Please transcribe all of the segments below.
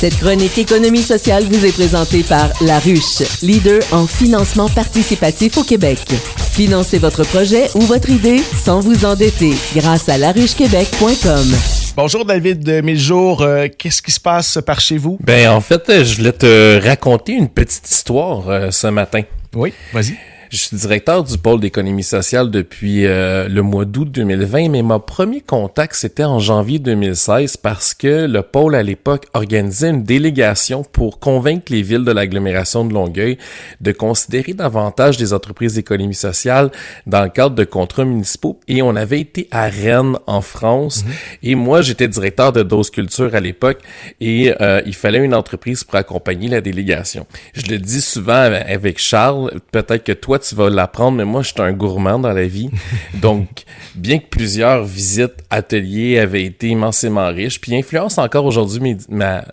Cette chronique économie sociale vous est présentée par La Ruche, leader en financement participatif au Québec. Financez votre projet ou votre idée sans vous endetter grâce à laruchequebec.com. Bonjour David Miljour, euh, qu'est-ce qui se passe par chez vous? Ben en fait, je voulais te raconter une petite histoire euh, ce matin. Oui, vas-y. Je suis directeur du pôle d'économie sociale depuis euh, le mois d'août 2020, mais mon premier contact, c'était en janvier 2016 parce que le pôle, à l'époque, organisait une délégation pour convaincre les villes de l'agglomération de Longueuil de considérer davantage des entreprises d'économie sociale dans le cadre de contrats municipaux. Et on avait été à Rennes, en France, mhm. et moi, j'étais directeur de Dose Culture à l'époque, et euh, il fallait une entreprise pour accompagner la délégation. Je le dis souvent avec Charles, peut-être que toi, tu vas l'apprendre, mais moi, je suis un gourmand dans la vie. Donc, bien que plusieurs visites, ateliers avaient été immensément riches, puis influencent encore aujourd'hui mes,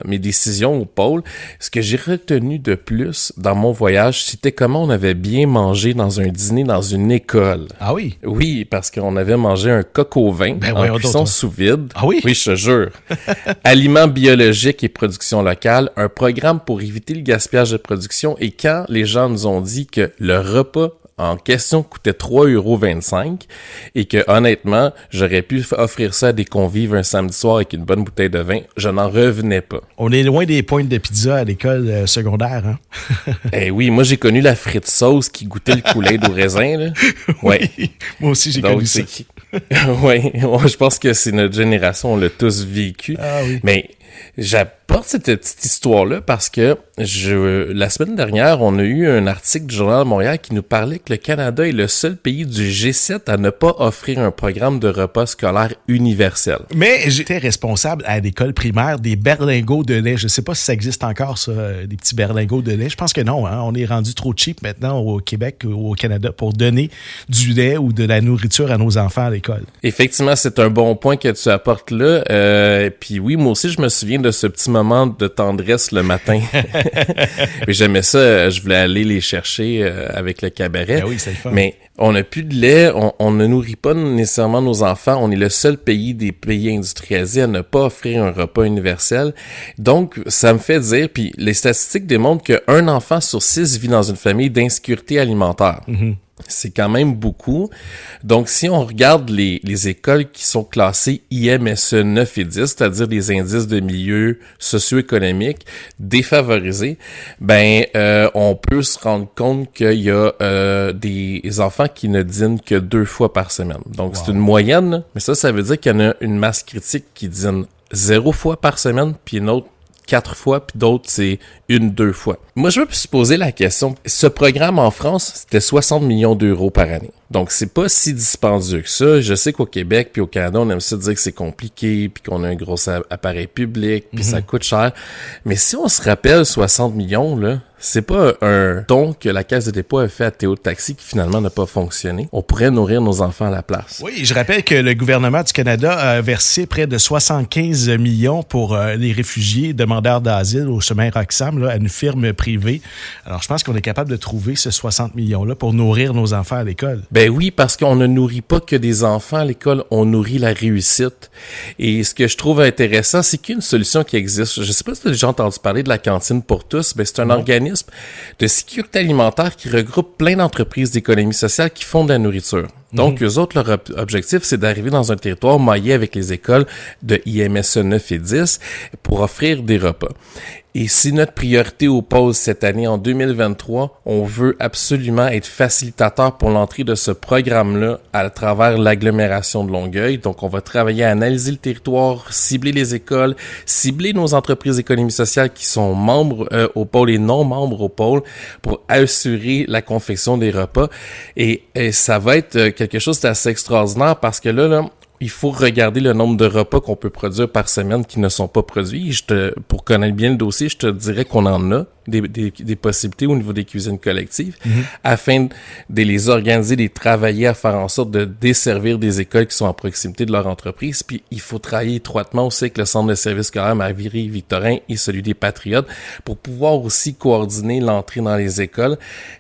mes décisions au pôle, ce que j'ai retenu de plus dans mon voyage, c'était comment on avait bien mangé dans un dîner dans une école. Ah oui? Oui, parce qu'on avait mangé un coq au vin ben en cuisson sous vide. Ah oui? Oui, je te jure. Aliments biologiques et production locale, un programme pour éviter le gaspillage de production et quand les gens nous ont dit que le repas en question coûtait 3,25 euros et que honnêtement, j'aurais pu offrir ça à des convives un samedi soir avec une bonne bouteille de vin, je n'en revenais pas. On est loin des pointes de pizza à l'école euh, secondaire, hein? eh oui, moi j'ai connu la frite sauce qui goûtait le coulet au raisin, là. Ouais. moi aussi j'ai connu ça. oui, je pense que c'est notre génération, on l'a tous vécu. Ah oui. Mais j'apporte cette petite histoire-là parce que je, la semaine dernière, on a eu un article du Journal de Montréal qui nous parlait que le Canada est le seul pays du G7 à ne pas offrir un programme de repas scolaire universel. Mais j'étais responsable à l'école primaire des berlingots de lait. Je sais pas si ça existe encore, ça, des petits berlingots de lait. Je pense que non. Hein. On est rendu trop cheap maintenant au Québec ou au Canada pour donner du lait ou de la nourriture à nos enfants à l'école. Effectivement, c'est un bon point que tu apportes là. Euh, puis oui, moi aussi, je me souviens de ce petit moment de tendresse le matin. j'aimais ça, je voulais aller les chercher euh, avec le cabaret. Ben oui, c'est fun. Mais on n'a plus de lait, on, ne nourrit pas nécessairement nos enfants. On est le seul pays des pays industrialisés à ne pas offrir un repas universel. Donc, ça me fait dire, puis les statistiques démontrent qu'un enfant sur six vit dans une famille d'insécurité alimentaire. Mm-hmm. C'est quand même beaucoup. Donc, si on regarde les, les écoles qui sont classées IMSE 9 et 10, c'est-à-dire des indices de milieu socio-économique défavorisés, ben, euh, on peut se rendre compte qu'il y a euh, des enfants qui ne dînent que deux fois par semaine. Donc, c'est une moyenne, mais ça, ça veut dire qu'il y en a une masse critique qui dîne zéro fois par semaine, puis une autre quatre fois, puis d'autres, c'est une, deux fois. Moi, je veux se poser la question. Ce programme en France, c'était 60 millions d'euros par année. Donc, c'est pas si dispendieux que ça. Je sais qu'au Québec puis au Canada, on aime ça dire que c'est compliqué, puis qu'on a un gros appareil public, puis ça mhm. coûte cher. Mais si on se rappelle 60 millions, là, c'est pas un don que la Caisse de dépôt a fait à Théo Taxi qui finalement n'a pas fonctionné. On pourrait nourrir nos enfants à la place. Oui, je rappelle que le gouvernement du Canada a versé près de 75 millions pour euh, les réfugiés demandeurs d'asile au chemin Roxham là, à une firme privée. Alors, je pense qu'on est capable de trouver ce 60 millions-là pour nourrir nos enfants à l'école. Ben oui, parce qu'on ne nourrit pas que des enfants à l'école, on nourrit la réussite. Et ce que je trouve intéressant, c'est qu'il y a une solution qui existe. Je sais pas si tu as déjà entendu parler de la cantine pour tous, mais c'est un organisme de sécurité alimentaire qui regroupe plein d'entreprises d'économie sociale qui font de la nourriture. Donc, mhm. eux autres, leur objectif, c'est d'arriver dans un territoire maillé avec les écoles de IMSE 9 et 10 pour offrir des repas. Et si notre priorité au pôle cette année, en 2023, on veut absolument être facilitateur pour l'entrée de ce programme-là à travers l'agglomération de Longueuil. Donc, on va travailler à analyser le territoire, cibler les écoles, cibler nos entreprises d'économie sociale qui sont membres euh, au pôle et non membres au pôle pour assurer la confection des repas. Et, et ça va être euh, quelque chose d'assez extraordinaire parce que là, là il faut regarder le nombre de repas qu'on peut produire par semaine qui ne sont pas produits. Je te, pour connaître bien le dossier, je te dirais qu'on en a des, des, des, possibilités au niveau des cuisines collectives mhm. afin de les organiser, de les travailler à faire en sorte de desservir des écoles qui sont en proximité de leur entreprise. Puis il faut travailler étroitement aussi avec le centre de services scolaire Maviry Victorin et celui des Patriotes pour pouvoir aussi coordonner l'entrée dans les écoles.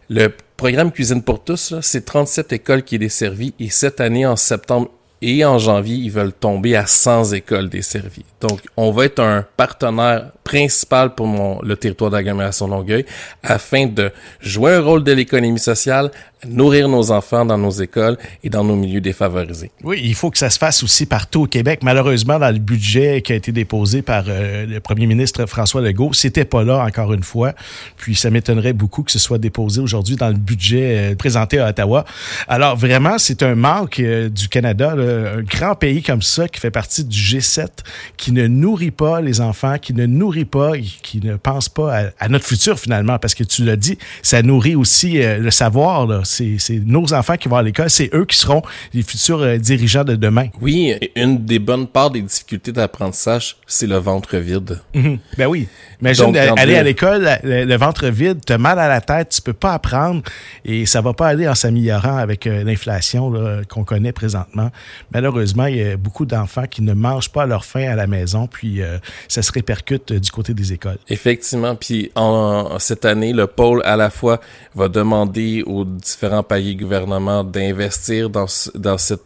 Le programme Cuisine pour tous, c'est 37 écoles qui est desservi et cette année, en septembre, et en janvier, ils veulent tomber à 100 écoles desservies. Donc, on va être un partenaire principal pour le territoire d'agglomération Longueuil afin de jouer un rôle de l'économie sociale, nourrir nos enfants dans nos écoles et dans nos milieux défavorisés. Oui, il faut que ça se fasse aussi partout au Québec. Malheureusement, dans le budget qui a été déposé par euh, le premier ministre François Legault, c'était pas là encore une fois. Puis ça m'étonnerait beaucoup que ce soit déposé aujourd'hui dans le budget euh, présenté à Ottawa. Alors vraiment, c'est un manque euh, du Canada, un grand pays comme ça qui fait partie du G7, qui ne nourrit pas les enfants, qui ne nourrit pas, qui ne pense pas à, notre futur finalement, parce que tu l'as dit, ça nourrit aussi le savoir. Là c'est nos enfants qui vont à l'école, c'est eux qui seront les futurs euh, dirigeants de demain. Oui, une des bonnes parts des difficultés d'apprentissage, c'est le ventre vide. Mhm. Ben oui. Imagine aller à l'école, le, ventre vide, tu as mal à la tête, tu peux pas apprendre et ça va pas aller en s'améliorant avec euh, l'inflation qu'on connaît présentement. Malheureusement, il y a beaucoup d'enfants qui ne mangent pas leur faim à la maison, puis euh, ça se répercute du côté des écoles. Effectivement, puis en, cette année, le pôle à la fois va demander aux différents paliers gouvernements d'investir dans, dans, cette,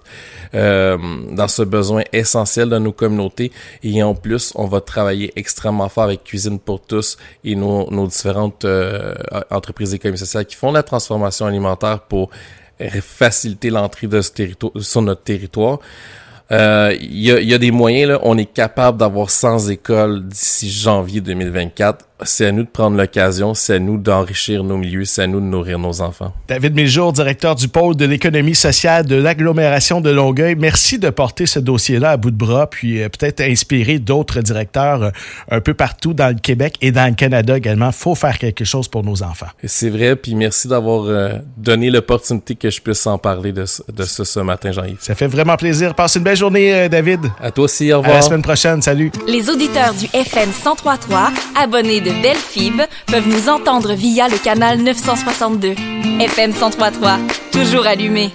euh, dans ce besoin essentiel de nos communautés. Et en plus, on va travailler extrêmement fort avec Cuisine pour tous et nos, nos différentes euh, entreprises économiques sociales qui font la transformation alimentaire pour faciliter l'entrée de ce territoire sur notre territoire. Euh, il y, a, y, a, des moyens, là, on est capable d'avoir 100 écoles d'ici janvier 2024 c'est à nous de prendre l'occasion, c'est à nous d'enrichir nos milieux, c'est à nous de nourrir nos enfants. David Miljour, directeur du pôle de l'économie sociale de l'agglomération de Longueuil, merci de porter ce dossier-là à bout de bras, puis euh, peut-être inspirer d'autres directeurs euh, un peu partout dans le Québec et dans le Canada également. faut faire quelque chose pour nos enfants. C'est vrai, puis merci d'avoir euh, donné l'opportunité que je puisse en parler de, de ce, ce matin, Jean-Yves. Ça fait vraiment plaisir. Passe une belle journée, David. À toi aussi, au revoir. À la semaine prochaine, salut. Les auditeurs du FM 1033, abonnés de Delphib peuvent nous entendre via le canal 962. FM 1033, toujours allumé.